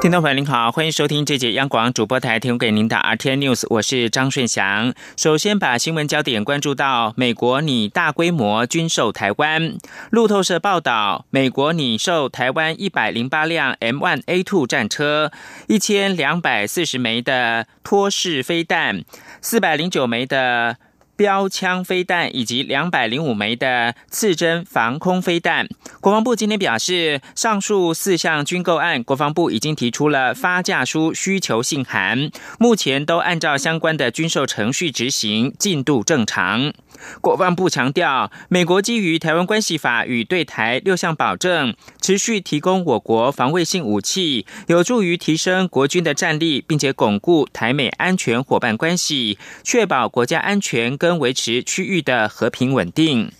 听众朋友您好，欢迎收听这节央广主播台提供给您的 RT News，我是张顺祥。首先把新闻焦点关注到美国拟大规模军售台湾。路透社报道，美国拟售台湾一百零八辆 M1A2 战车，一千两百四十枚的托式飞弹，四百零九枚的。标枪飞弹以及两百零五枚的刺针防空飞弹。国防部今天表示，上述四项军购案，国防部已经提出了发价书需求信函，目前都按照相关的军售程序执行，进度正常。国防部强调，美国基于《台湾关系法》与对台六项保证，持续提供我国防卫性武器，有助于提升国军的战力，并且巩固台美安全伙伴关系，确保国家安全跟维持区域的和平稳定。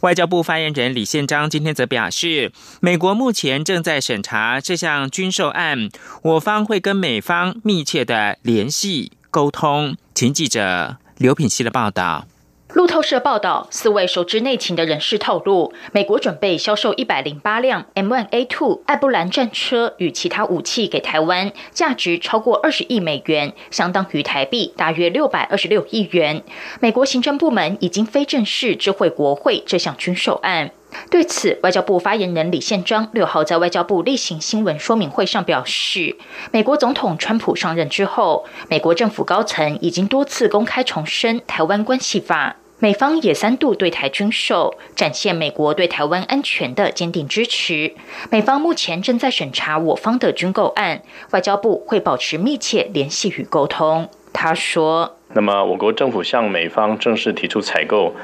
外交部发言人李宪章今天则表示，美国目前正在审查这项军售案，我方会跟美方密切的联系沟通。请记者刘品希的报道。路透社报道，四位熟知内情的人士透露，美国准备销售一百零八辆 M1A2 艾布兰战车与其他武器给台湾，价值超过二十亿美元，相当于台币大约六百二十六亿元。美国行政部门已经非正式知会国会这项军售案。对此，外交部发言人李宪章六号在外交部例行新闻说明会上表示，美国总统川普上任之后，美国政府高层已经多次公开重申《台湾关系法》，美方也三度对台军售，展现美国对台湾安全的坚定支持。美方目前正在审查我方的军购案，外交部会保持密切联系与沟通。他说：“那么，我国政府向美方正式提出采购。”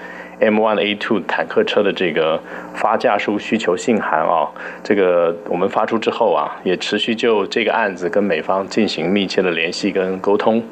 M1A2 坦克车的这个发价书需求信函啊，这个我们发出之后啊，也持续就这个案子跟美方进行密切的联系跟沟通。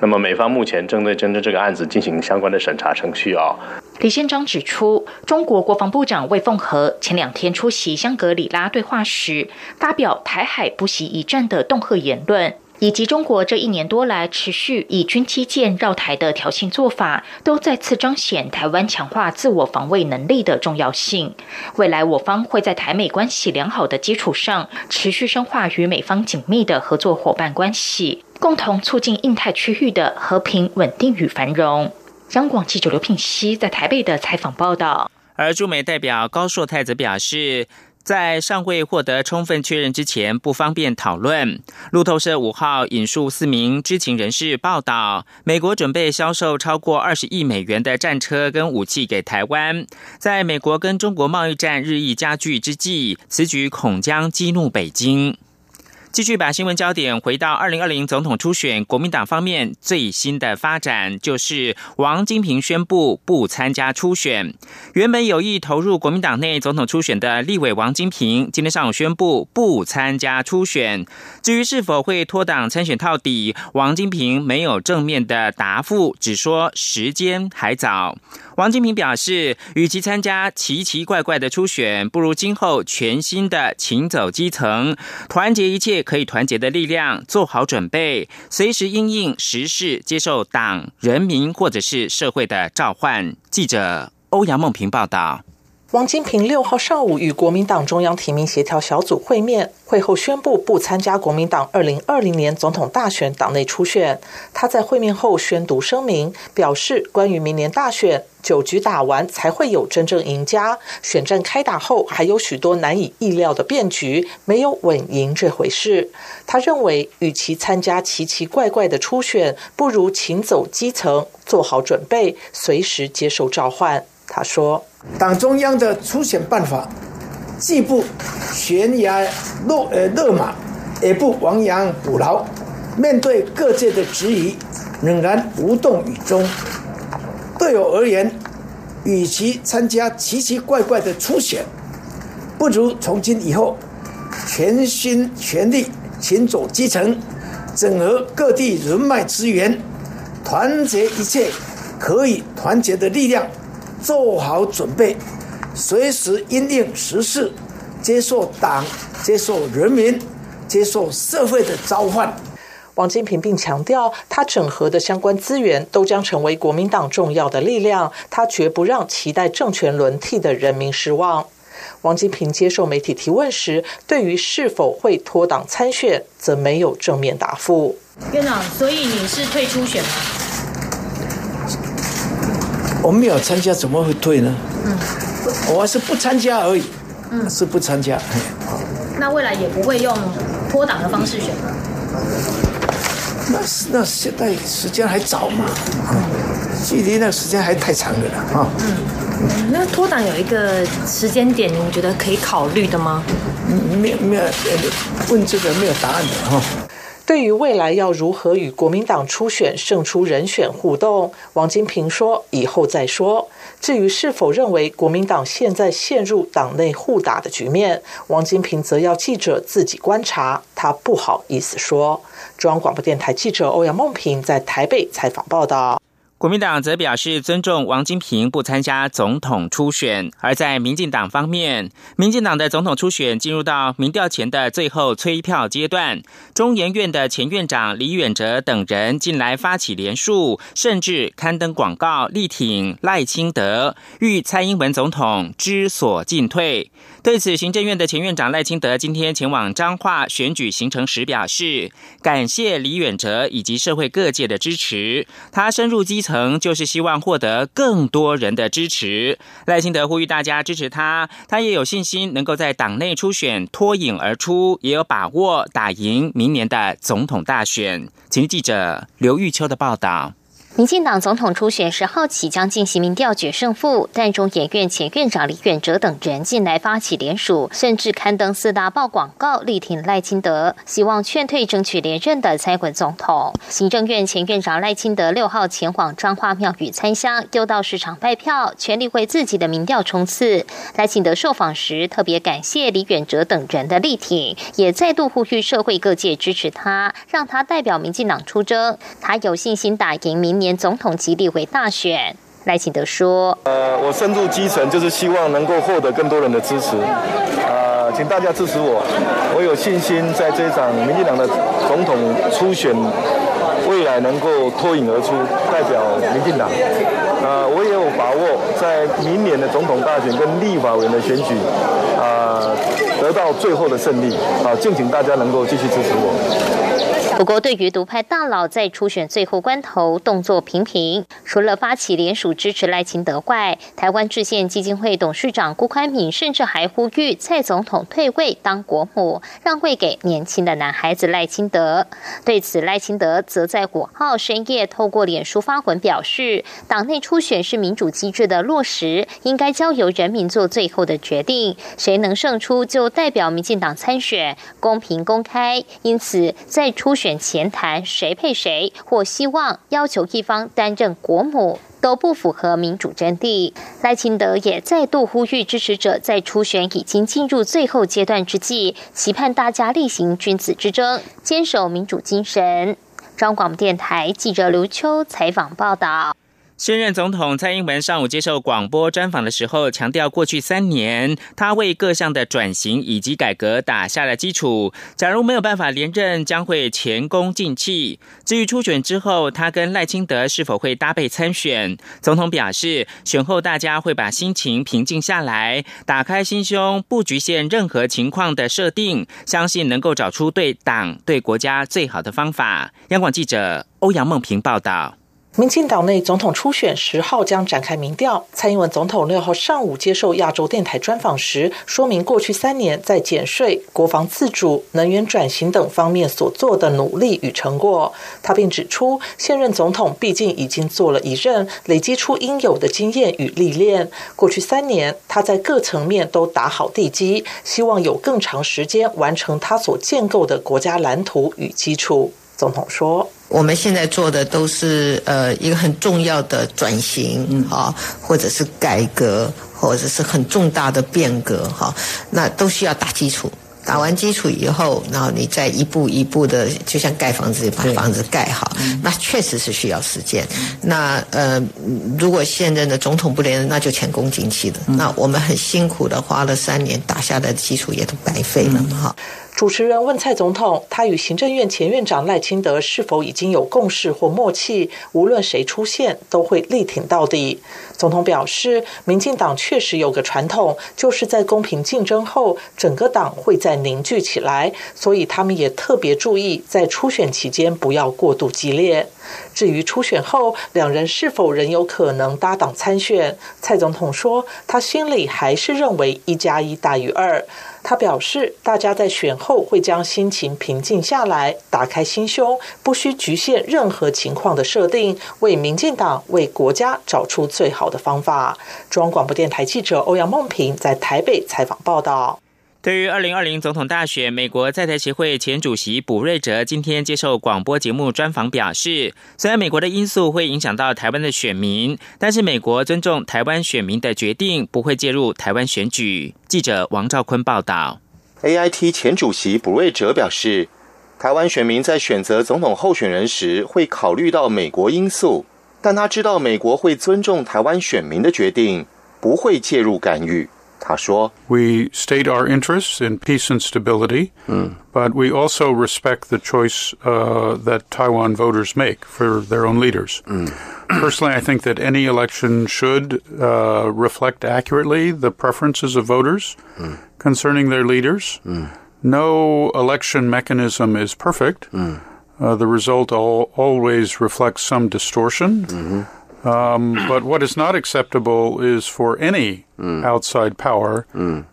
那么美方目前正对针对这个案子进行相关的审查程序啊。李宪章指出，中国国防部长魏凤和前两天出席香格里拉对话时，发表台海不惜一战的恫吓言论。以及中国这一年多来持续以军机舰绕台的挑衅做法，都再次彰显台湾强化自我防卫能力的重要性。未来我方会在台美关系良好的基础上，持续深化与美方紧密的合作伙伴关系，共同促进印太区域的和平稳定与繁荣。央广记者刘品熙在台北的采访报道。而驻美代表高硕泰则表示。在尚未获得充分确认之前，不方便讨论。路透社五号引述四名知情人士报道，美国准备销售超过二十亿美元的战车跟武器给台湾。在美国跟中国贸易战日益加剧之际，此举恐将激怒北京。继续把新闻焦点回到二零二零总统初选，国民党方面最新的发展就是王金平宣布不参加初选。原本有意投入国民党内总统初选的立委王金平，今天上午宣布不参加初选。至于是否会脱党参选到底，王金平没有正面的答复，只说时间还早。王金平表示，与其参加奇奇怪怪的初选，不如今后全新的请走基层，团结一切可以团结的力量，做好准备，随时应应时事，接受党、人民或者是社会的召唤。记者欧阳梦平报道。王金平六号上午与国民党中央提名协调小组会面，会后宣布不参加国民党二零二零年总统大选党内初选。他在会面后宣读声明，表示关于明年大选，九局打完才会有真正赢家，选战开打后还有许多难以意料的变局，没有稳赢这回事。他认为，与其参加奇奇怪怪的初选，不如请走基层，做好准备，随时接受召唤。他说。党中央的初选办法，既不悬崖勒呃勒马，也不亡羊补牢，面对各界的质疑，仍然无动于衷。对我而言，与其参加奇奇怪怪的初选，不如从今以后全心全力行走基层，整合各地人脉资源，团结一切可以团结的力量。做好准备，随时因应时事，接受党、接受人民、接受社会的召唤。王金平并强调，他整合的相关资源都将成为国民党重要的力量，他绝不让期待政权轮替的人民失望。王金平接受媒体提问时，对于是否会脱党参选，则没有正面答复。院长，所以你是退出选吗？我没有参加，怎么会退呢？嗯，我还是不参加而已。嗯，是不参加。那未来也不会用脱党的方式选吗？那那现在时间还早嘛？距离那时间还太长了啊。嗯，那脱党有一个时间点，你觉得可以考虑的吗？没有没有，问这个没有答案的哈。对于未来要如何与国民党初选胜出人选互动，王金平说：“以后再说。”至于是否认为国民党现在陷入党内互打的局面，王金平则要记者自己观察，他不好意思说。中央广播电台记者欧阳梦平在台北采访报道。国民党则表示尊重王金平不参加总统初选，而在民进党方面，民进党的总统初选进入到民调前的最后催票阶段。中研院的前院长李远哲等人近来发起联署，甚至刊登广告力挺赖清德，欲蔡英文总统知所进退。对此，行政院的前院长赖清德今天前往彰化选举行程时表示，感谢李远哲以及社会各界的支持。他深入基层，就是希望获得更多人的支持。赖清德呼吁大家支持他，他也有信心能够在党内初选脱颖而出，也有把握打赢明年的总统大选。请记者刘玉秋的报道。民进党总统初选十号起将进行民调决胜负，但中研院前院长李远哲等人近来发起联署，甚至刊登四大报广告力挺赖清德，希望劝退争取连任的蔡文总统。行政院前院长赖清德六号前往彰化庙宇参香，又到市场拜票，全力为自己的民调冲刺。赖清德受访时特别感谢李远哲等人的力挺，也再度呼吁社会各界支持他，让他代表民进党出征，他有信心打赢民。年总统及立委大选，赖清德说：“呃，我深入基层，就是希望能够获得更多人的支持。呃，请大家支持我，我有信心在这一场民进党的总统初选，未来能够脱颖而出，代表民进党。呃，我也有把握在明年的总统大选跟立法委员的选举，啊，得到最后的胜利。啊，敬请大家能够继续支持我。”不过，对于独派大佬在初选最后关头动作频频，除了发起联署支持赖清德外，台湾制宪基金会董事长辜宽敏甚至还呼吁蔡总统退位当国母，让位给年轻的男孩子赖清德。对此，赖清德则在五号深夜透过脸书发文表示，党内初选是民主机制的落实，应该交由人民做最后的决定，谁能胜出就代表民进党参选，公平公开。因此，在初选前谈谁配谁，或希望要求一方担任国母，都不符合民主真谛。赖清德也再度呼吁支持者，在初选已经进入最后阶段之际，期盼大家力行君子之争，坚守民主精神。中广电台记者刘秋采访报道。现任总统蔡英文上午接受广播专访的时候，强调过去三年他为各项的转型以及改革打下了基础。假如没有办法连任，将会前功尽弃。至于初选之后，他跟赖清德是否会搭配参选，总统表示，选后大家会把心情平静下来，打开心胸，不局限任何情况的设定，相信能够找出对党对国家最好的方法。央广记者欧阳梦平报道。民进党内总统初选十号将展开民调。蔡英文总统六号上午接受亚洲电台专访时，说明过去三年在减税、国防自主、能源转型等方面所做的努力与成果。他并指出，现任总统毕竟已经做了一任，累积出应有的经验与历练。过去三年，他在各层面都打好地基，希望有更长时间完成他所建构的国家蓝图与基础。总统说。我们现在做的都是呃一个很重要的转型啊，或者是改革，或者是很重大的变革哈，那都需要打基础。打完基础以后，然后你再一步一步的，就像盖房子把房子盖好，那确实是需要时间。那呃，如果现任的总统不连任，那就前功尽弃了。那我们很辛苦的花了三年打下来的基础也都白费了嘛哈。主持人问蔡总统，他与行政院前院长赖清德是否已经有共识或默契？无论谁出现，都会力挺到底。总统表示，民进党确实有个传统，就是在公平竞争后，整个党会再凝聚起来，所以他们也特别注意在初选期间不要过度激烈。至于初选后两人是否仍有可能搭档参选，蔡总统说，他心里还是认为一加一大于二。他表示，大家在选后会将心情平静下来，打开心胸，不需局限任何情况的设定，为民进党、为国家找出最好的方法。中央广播电台记者欧阳梦平在台北采访报道。对于二零二零总统大选，美国在台协会前主席卜瑞哲今天接受广播节目专访表示，虽然美国的因素会影响到台湾的选民，但是美国尊重台湾选民的决定，不会介入台湾选举。记者王兆坤报道。A I T 前主席卜瑞哲表示，台湾选民在选择总统候选人时会考虑到美国因素，但他知道美国会尊重台湾选民的决定，不会介入干预。他说：“We state our interests in peace and stability, but we also respect the choice uh, that Taiwan voters make for their own leaders. Personally, I think that any election should uh, reflect accurately the preferences of voters concerning their leaders. No election mechanism is perfect. Uh, the result al- always reflects some distortion. Um, but what is not acceptable is for any outside power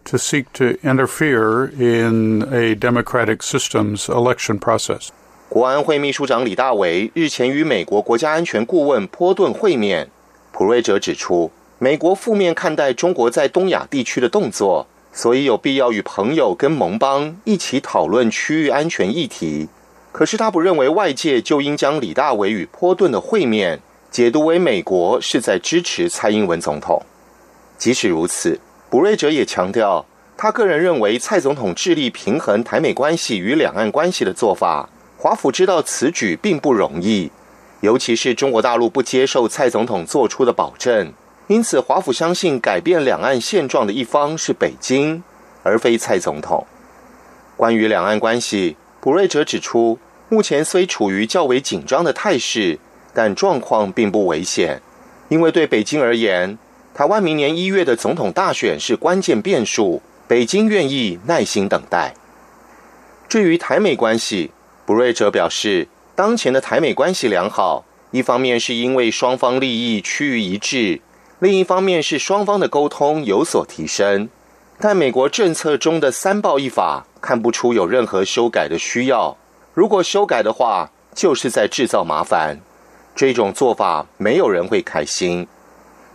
to seek to interfere in a democratic system's election process. 国安会秘书长李大为日前与美国国家安全顾问波顿会面。普瑞哲指出，美国负面看待中国在东亚地区的动作，所以有必要与朋友跟盟邦一起讨论区域安全议题。可是他不认为外界就应将李大为与波顿的会面。 解读为美国是在支持蔡英文总统。即使如此，卜瑞哲也强调，他个人认为蔡总统致力平衡台美关系与两岸关系的做法，华府知道此举并不容易，尤其是中国大陆不接受蔡总统做出的保证，因此华府相信改变两岸现状的一方是北京，而非蔡总统。关于两岸关系，卜瑞哲指出，目前虽处于较为紧张的态势。但状况并不危险，因为对北京而言，台湾明年一月的总统大选是关键变数，北京愿意耐心等待。至于台美关系，布瑞哲表示，当前的台美关系良好，一方面是因为双方利益趋于一致，另一方面是双方的沟通有所提升。但美国政策中的三报一法看不出有任何修改的需要，如果修改的话，就是在制造麻烦。这种做法没有人会开心。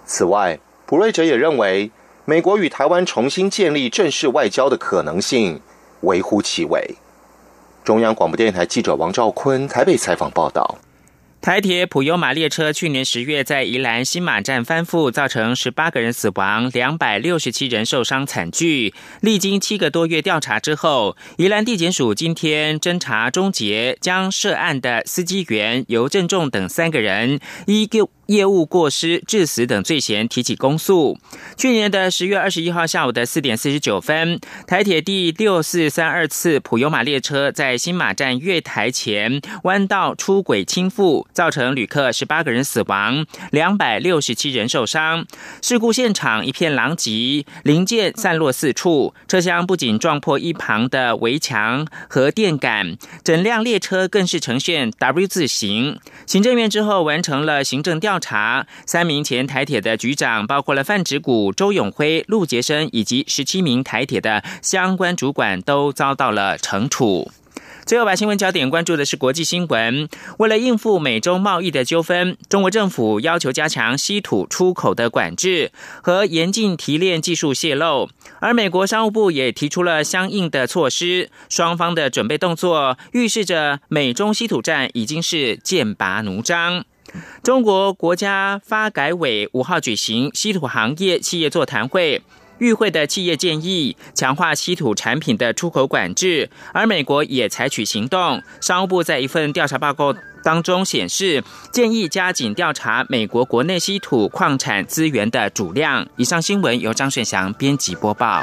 此外，普瑞哲也认为，美国与台湾重新建立正式外交的可能性微乎其微。中央广播电台记者王兆坤台北采访报道。台铁普悠马列车去年十月在宜兰新马站翻覆，造成十八个人死亡、两百六十七人受伤惨剧。历经七个多月调查之后，宜兰地检署今天侦查终结，将涉案的司机员尤正仲等三个人依旧。业务过失致死等罪嫌提起公诉。去年的十月二十一号下午的四点四十九分，台铁第六四三二次普悠马列车在新马站月台前弯道出轨倾覆，造成旅客十八个人死亡，两百六十七人受伤。事故现场一片狼藉，零件散落四处，车厢不仅撞破一旁的围墙和电杆，整辆列车更是呈现 W 字形。行政院之后完成了行政调。调查三名前台铁的局长，包括了范植谷、周永辉、陆杰生以及十七名台铁的相关主管，都遭到了惩处。最后把新闻焦点关注的是国际新闻。为了应付美中贸易的纠纷，中国政府要求加强稀土出口的管制和严禁提炼技术泄露，而美国商务部也提出了相应的措施。双方的准备动作预示着美中稀土战已经是剑拔弩张。中国国家发改委五号举行稀土行业企业座谈会，与会的企业建议强化稀土产品的出口管制，而美国也采取行动。商务部在一份调查报告当中显示，建议加紧调查美国国内稀土矿产资源的主量。以上新闻由张顺祥编辑播报。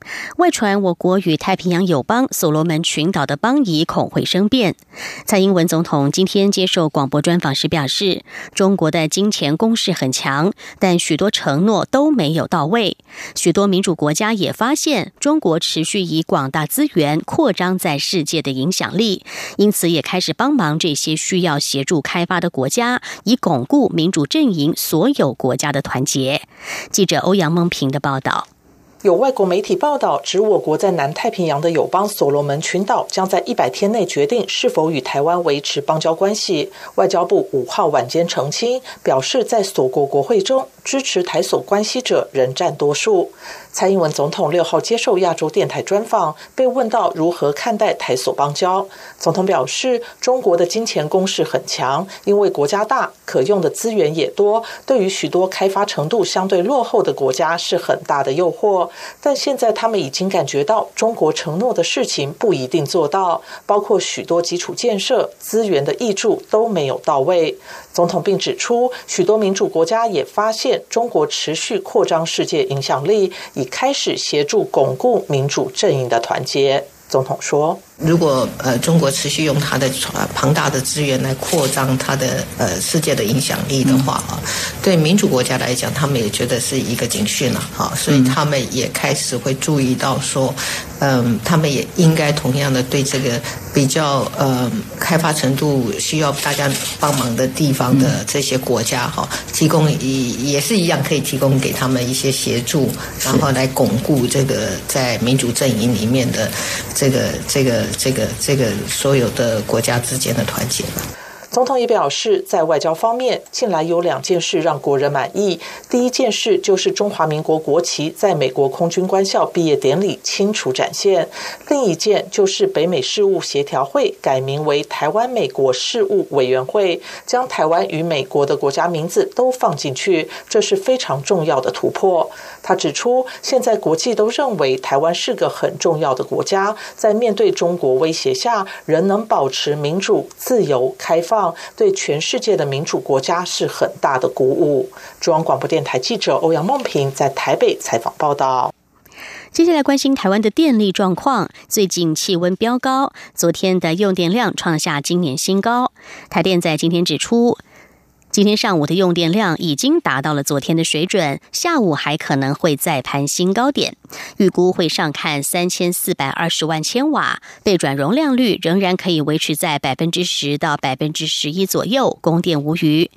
外传我国与太平洋友邦所罗门群岛的邦谊恐会生变。蔡英文总统今天接受广播专访时表示，中国的金钱攻势很强，但许多承诺都没有到位。许多民主国家也发现，中国持续以广大资源扩张在世界的影响力，因此也开始帮忙这些需要协助开发的国家，以巩固民主阵营所有国家的团结。记。者欧阳梦平的报道。有外国媒体报道，指我国在南太平洋的友邦所罗门群岛将在一百天内决定是否与台湾维持邦交关系。外交部五号晚间澄清，表示在所国国会中支持台所关系者仍占多数。蔡英文总统六号接受亚洲电台专访，被问到如何看待台所邦交，总统表示，中国的金钱攻势很强，因为国家大，可用的资源也多，对于许多开发程度相对落后的国家是很大的诱惑。但现在他们已经感觉到，中国承诺的事情不一定做到，包括许多基础建设、资源的挹注都没有到位。总统并指出，许多民主国家也发现，中国持续扩张世界影响力，已开始协助巩固民主阵营的团结。总统说。如果呃中国持续用它的庞大的资源来扩张它的呃世界的影响力的话啊，对民主国家来讲，他们也觉得是一个警讯了哈，所以他们也开始会注意到说，嗯，他们也应该同样的对这个比较呃开发程度需要大家帮忙的地方的这些国家哈，提供也也是一样可以提供给他们一些协助，然后来巩固这个在民主阵营里面的这个这个。这个这个所有的国家之间的团结。总统也表示，在外交方面，近来有两件事让国人满意。第一件事就是中华民国国旗在美国空军官校毕业典礼清楚展现；另一件就是北美事务协调会改名为台湾美国事务委员会，将台湾与美国的国家名字都放进去，这是非常重要的突破。他指出，现在国际都认为台湾是个很重要的国家，在面对中国威胁下，仍能保持民主、自由、开放，对全世界的民主国家是很大的鼓舞。中央广播电台记者欧阳梦平在台北采访报道。接下来关心台湾的电力状况，最近气温飙高，昨天的用电量创下今年新高。台电在今天指出。今天上午的用电量已经达到了昨天的水准，下午还可能会再攀新高点，预估会上看三千四百二十万千瓦，备转容量率仍然可以维持在百分之十到百分之十一左右，供电无虞。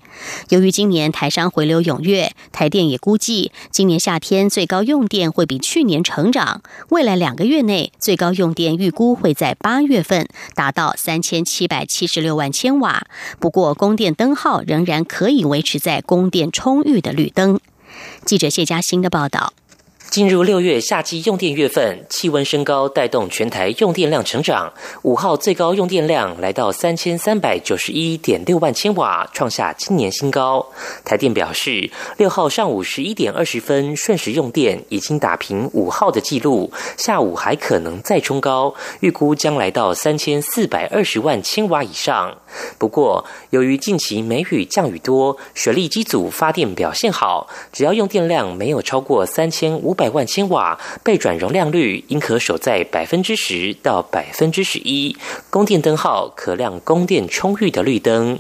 由于今年台商回流踊跃，台电也估计今年夏天最高用电会比去年成长，未来两个月内最高用电预估会在八月份达到三千七百七十六万千瓦，不过供电灯号仍然。可以维持在供电充裕的绿灯。记者谢佳欣的报道。进入六月夏季用电月份，气温升高带动全台用电量成长。五号最高用电量来到三千三百九十一点六万千瓦，创下今年新高。台电表示，六号上午十一点二十分瞬时用电已经打平五号的记录，下午还可能再冲高，预估将来到三千四百二十万千瓦以上。不过，由于近期梅雨降雨多，水利机组发电表现好，只要用电量没有超过三千五百。百万千瓦备转容量率应可守在百分之十到百分之十一，供电灯号可亮供电充裕的绿灯。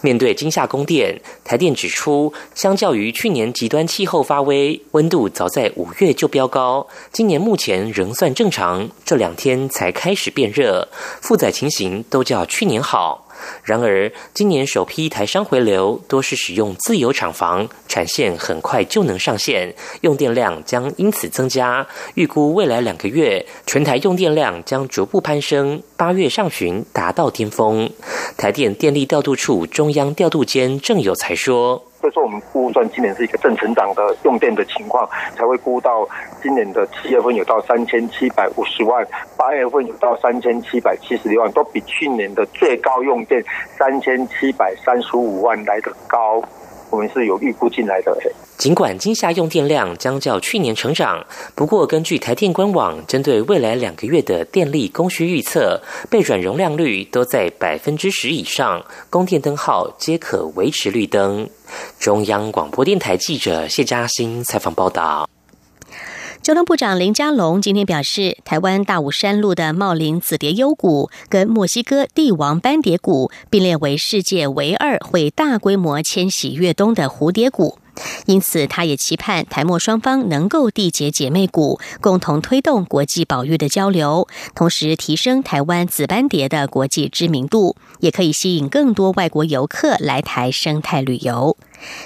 面对今夏供电，台电指出，相较于去年极端气候发威，温度早在五月就飙高，今年目前仍算正常，这两天才开始变热，负载情形都较去年好。然而，今年首批台商回流多是使用自有厂房，产线很快就能上线，用电量将因此增加。预估未来两个月，全台用电量将逐步攀升，八月上旬达到巅峰。台电电力调度处中央调度监郑有才说。说，我们估算今年是一个正成长的用电的情况，才会估到今年的七月份有到三千七百五十万，八月份有到三千七百七十六万，都比去年的最高用电三千七百三十五万来的高。我们是有预估进来的。尽管今夏用电量将较去年成长，不过根据台电官网针对未来两个月的电力供需预测，备转容量率都在百分之十以上，供电灯号皆可维持绿灯。中央广播电台记者谢嘉欣采访报道。交通部长林佳龙今天表示，台湾大武山路的茂林紫蝶幽谷跟墨西哥帝王斑蝶谷并列为世界唯二会大规模迁徙越冬的蝴蝶谷，因此他也期盼台墨双方能够缔结姐妹谷，共同推动国际保育的交流，同时提升台湾紫斑蝶的国际知名度，也可以吸引更多外国游客来台生态旅游。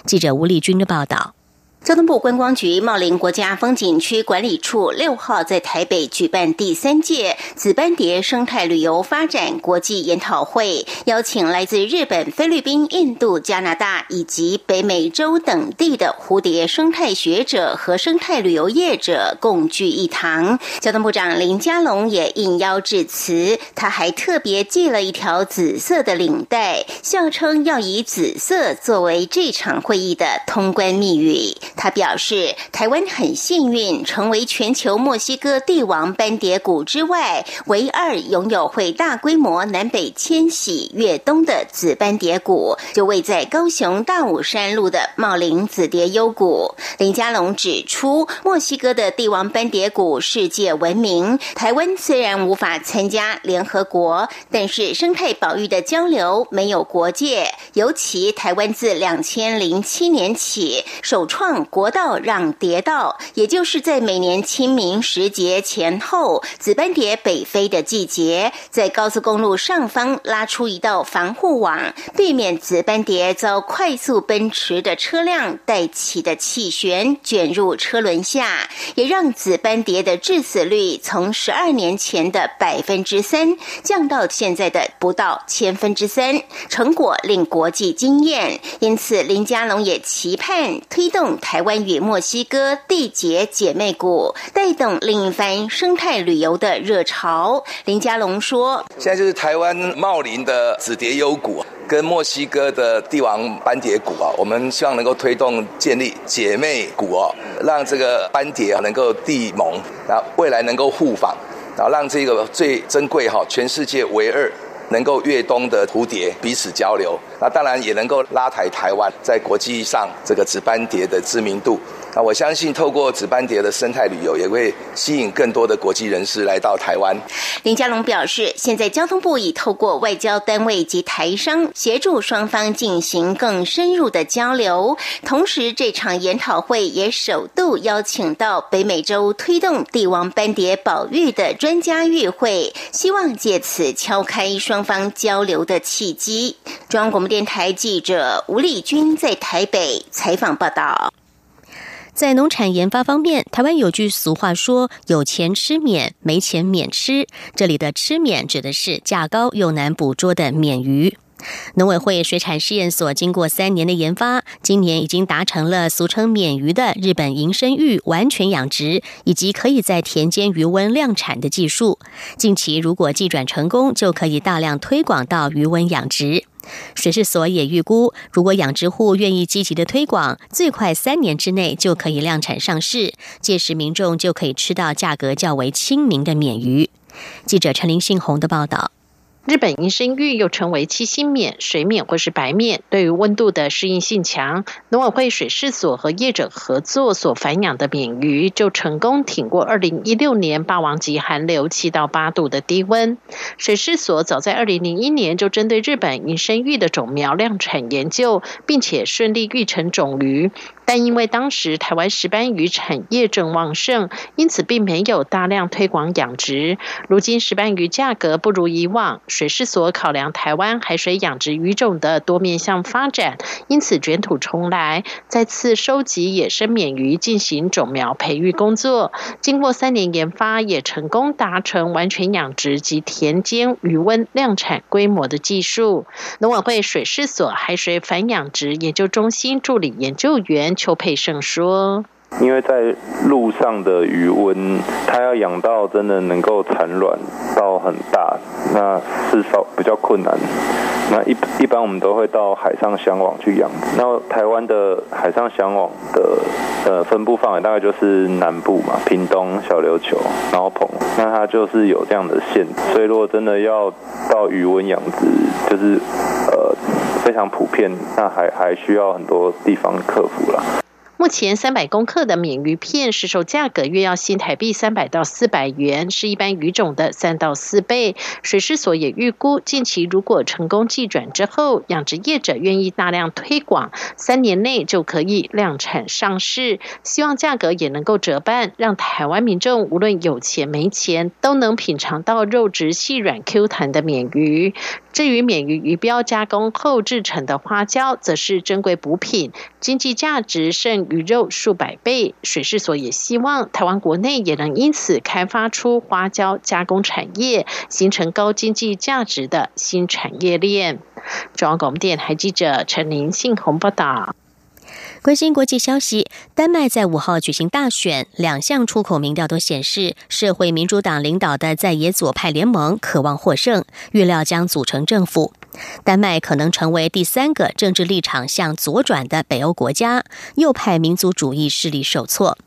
记者吴丽君的报道。交通部观光局茂林国家风景区管理处六号在台北举办第三届紫斑蝶生态旅游发展国际研讨会，邀请来自日本、菲律宾、印度、加拿大以及北美洲等地的蝴蝶生态学者和生态旅游业者共聚一堂。交通部长林佳龙也应邀致辞，他还特别系了一条紫色的领带，笑称要以紫色作为这场会议的通关密语。他表示，台湾很幸运，成为全球墨西哥帝王斑蝶谷之外唯二拥有会大规模南北迁徙越冬的紫斑蝶谷，就位在高雄大武山路的茂林紫蝶幽谷。林佳龙指出，墨西哥的帝王斑蝶谷世界闻名，台湾虽然无法参加联合国，但是生态保育的交流没有国界，尤其台湾自两千零七年起首创。国道让蝶道，也就是在每年清明时节前后，紫斑蝶北飞的季节，在高速公路上方拉出一道防护网，避免紫斑蝶遭快速奔驰的车辆带起的气旋卷入车轮下，也让紫斑蝶的致死率从十二年前的百分之三降到现在的不到千分之三，成果令国际惊艳。因此，林佳龙也期盼推动台。台湾与墨西哥缔结姐妹谷，带动另一番生态旅游的热潮。林佳龙说：“现在就是台湾茂林的紫蝶幽谷，跟墨西哥的帝王斑蝶谷啊，我们希望能够推动建立姐妹谷哦，让这个斑蝶啊能够地盟，然后未来能够互访，然后让这个最珍贵哈，全世界唯二。”能够越冬的蝴蝶彼此交流，那当然也能够拉抬台湾在国际上这个紫斑蝶的知名度。那我相信，透过紫斑蝶的生态旅游，也会吸引更多的国际人士来到台湾。林佳龙表示，现在交通部已透过外交单位及台商协助双方进行更深入的交流。同时，这场研讨会也首度邀请到北美洲推动帝王斑蝶保育的专家与会，希望借此敲开双方交流的契机。中央广播电台记者吴丽君在台北采访报道。在农产研发方面，台湾有句俗话说：“有钱吃免，没钱免吃。”这里的“吃免”指的是价高又难捕捉的免鱼。农委会水产试验所经过三年的研发，今年已经达成了俗称“免鱼”的日本银生玉完全养殖，以及可以在田间余温量产的技术。近期如果技转成功，就可以大量推广到余温养殖。水事所也预估，如果养殖户愿意积极的推广，最快三年之内就可以量产上市，届时民众就可以吃到价格较为亲民的免鱼。记者陈林信宏的报道。日本银生玉又称为七星面、水面或是白面，对于温度的适应性强。农委会水事所和业者合作所繁养的鲶鱼，就成功挺过二零一六年霸王级寒流七到八度的低温。水事所早在二零零一年就针对日本银生玉的种苗量产研究，并且顺利育成种鱼。但因为当时台湾石斑鱼产业正旺盛，因此并没有大量推广养殖。如今石斑鱼价格不如以往，水师所考量台湾海水养殖鱼种的多面向发展，因此卷土重来，再次收集野生鲶鱼进行种苗培育工作。经过三年研发，也成功达成完全养殖及田间鱼温量产规模的技术。农委会水师所海水反养殖研究中心助理研究员。邱佩胜说。因为在路上的余温，它要养到真的能够产卵到很大，那是稍比较困难。那一一般我们都会到海上箱网去养。那台湾的海上箱网的呃分布范围大概就是南部嘛，屏东、小琉球、然后澎，那它就是有这样的限制。所以如果真的要到余温养殖，就是呃非常普遍，那还还需要很多地方克服了。目前三百公克的免鱼片市售价格约要新台币三百到四百元，是一般鱼种的三到四倍。水师所也预估，近期如果成功寄转之后，养殖业者愿意大量推广，三年内就可以量产上市。希望价格也能够折半，让台湾民众无论有钱没钱，都能品尝到肉质细软 Q 弹的免鱼。至于免于鱼标加工后制成的花椒，则是珍贵补品，经济价值甚鱼肉数百倍。水事所也希望台湾国内也能因此开发出花椒加工产业，形成高经济价值的新产业链。中央广播电台记者陈林信宏报道。关心国际消息，丹麦在五号举行大选，两项出口民调都显示，社会民主党领导的在野左派联盟渴望获胜，预料将组成政府。丹麦可能成为第三个政治立场向左转的北欧国家，右派民族主义势力受挫。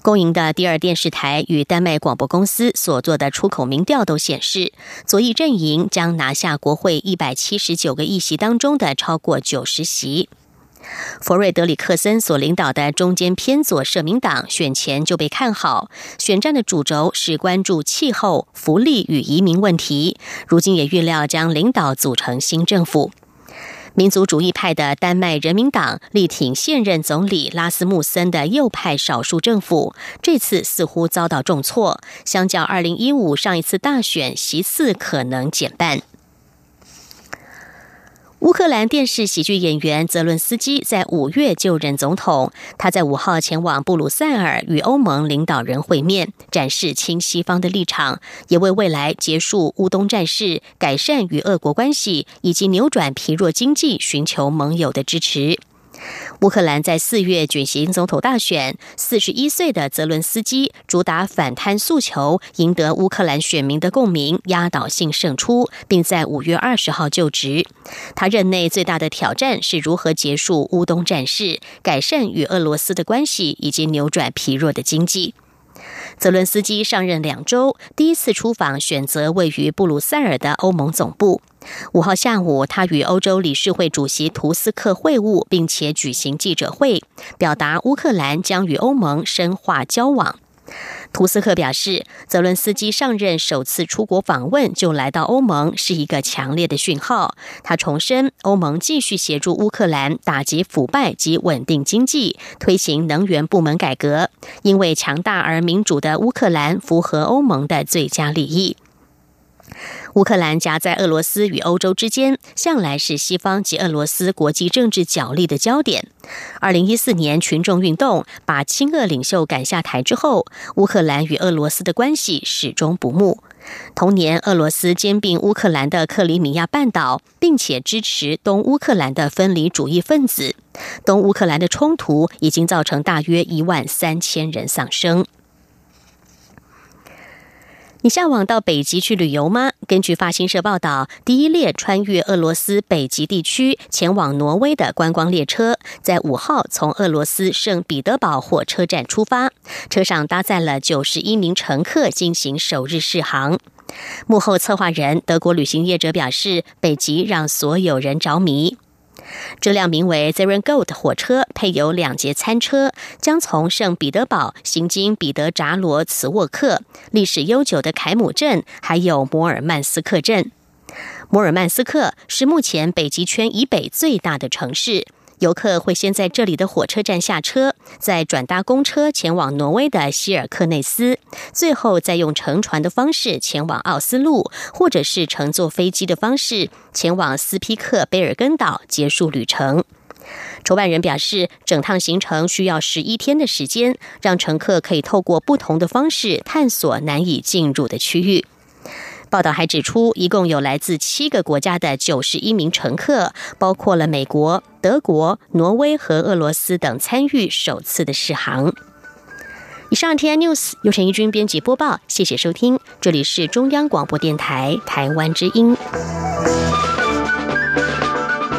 公营的第二电视台与丹麦广播公司所做的出口民调都显示，左翼阵营将拿下国会一百七十九个议席当中的超过九十席。弗瑞德里克森所领导的中间偏左社民党选前就被看好，选战的主轴是关注气候、福利与移民问题。如今也预料将领导组成新政府。民族主义派的丹麦人民党力挺现任总理拉斯穆森的右派少数政府，这次似乎遭到重挫，相较二零一五上一次大选，席次可能减半。乌克兰电视喜剧演员泽伦斯基在五月就任总统。他在五号前往布鲁塞尔与欧盟领导人会面，展示亲西方的立场，也为未来结束乌东战事、改善与俄国关系以及扭转疲弱经济寻求盟友的支持。乌克兰在四月举行总统大选，四十一岁的泽伦斯基主打反贪诉求，赢得乌克兰选民的共鸣，压倒性胜出，并在五月二十号就职。他任内最大的挑战是如何结束乌东战事、改善与俄罗斯的关系，以及扭转疲弱的经济。泽伦斯基上任两周，第一次出访选择位于布鲁塞尔的欧盟总部。五号下午，他与欧洲理事会主席图斯克会晤，并且举行记者会，表达乌克兰将与欧盟深化交往。图斯克表示，泽伦斯基上任首次出国访问就来到欧盟，是一个强烈的讯号。他重申，欧盟继续协助乌克兰打击腐败及稳定经济，推行能源部门改革，因为强大而民主的乌克兰符合欧盟的最佳利益。乌克兰夹在俄罗斯与欧洲之间，向来是西方及俄罗斯国际政治角力的焦点。二零一四年群众运动把亲俄领袖赶下台之后，乌克兰与俄罗斯的关系始终不睦。同年，俄罗斯兼并乌克兰的克里米亚半岛，并且支持东乌克兰的分离主义分子。东乌克兰的冲突已经造成大约一万三千人丧生。你向往到北极去旅游吗？根据法新社报道，第一列穿越俄罗斯北极地区前往挪威的观光列车，在五号从俄罗斯圣彼得堡火车站出发，车上搭载了九十一名乘客进行首日试航。幕后策划人德国旅行业者表示，北极让所有人着迷。这辆名为 Zeren Go 的火车配有两节餐车，将从圣彼得堡行经彼得扎罗茨沃克、历史悠久的凯姆镇，还有摩尔曼斯克镇。摩尔曼斯克是目前北极圈以北最大的城市。游客会先在这里的火车站下车，再转搭公车前往挪威的希尔克内斯，最后再用乘船的方式前往奥斯陆，或者是乘坐飞机的方式前往斯皮克贝尔根岛结束旅程。筹办人表示，整趟行程需要十一天的时间，让乘客可以透过不同的方式探索难以进入的区域。报道还指出，一共有来自七个国家的九十一名乘客，包括了美国、德国、挪威和俄罗斯等参与首次的试航。以上 T I News 由陈一军编辑播报，谢谢收听，这里是中央广播电台台湾之音。